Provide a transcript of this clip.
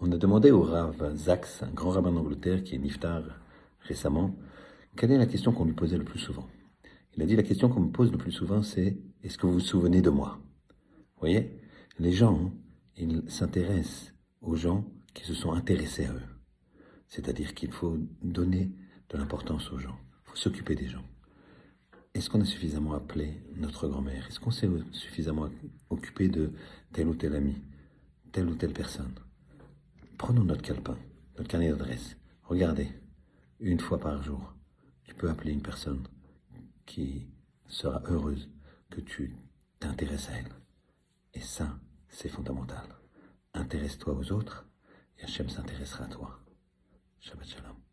On a demandé au Rav Zax, un grand rabbin d'Angleterre qui est niftar récemment, quelle est la question qu'on lui posait le plus souvent. Il a dit la question qu'on me pose le plus souvent, c'est est-ce que vous vous souvenez de moi? Vous voyez, les gens, ils s'intéressent aux gens qui se sont intéressés à eux. C'est-à-dire qu'il faut donner de l'importance aux gens, il faut s'occuper des gens. Est-ce qu'on a suffisamment appelé notre grand-mère? Est-ce qu'on s'est suffisamment occupé de tel ou tel ami, telle ou telle personne? Prenons notre calepin, notre carnet d'adresse. Regardez, une fois par jour, tu peux appeler une personne qui sera heureuse que tu t'intéresses à elle. Et ça, c'est fondamental. Intéresse-toi aux autres et Hachem s'intéressera à toi. Shabbat Shalom.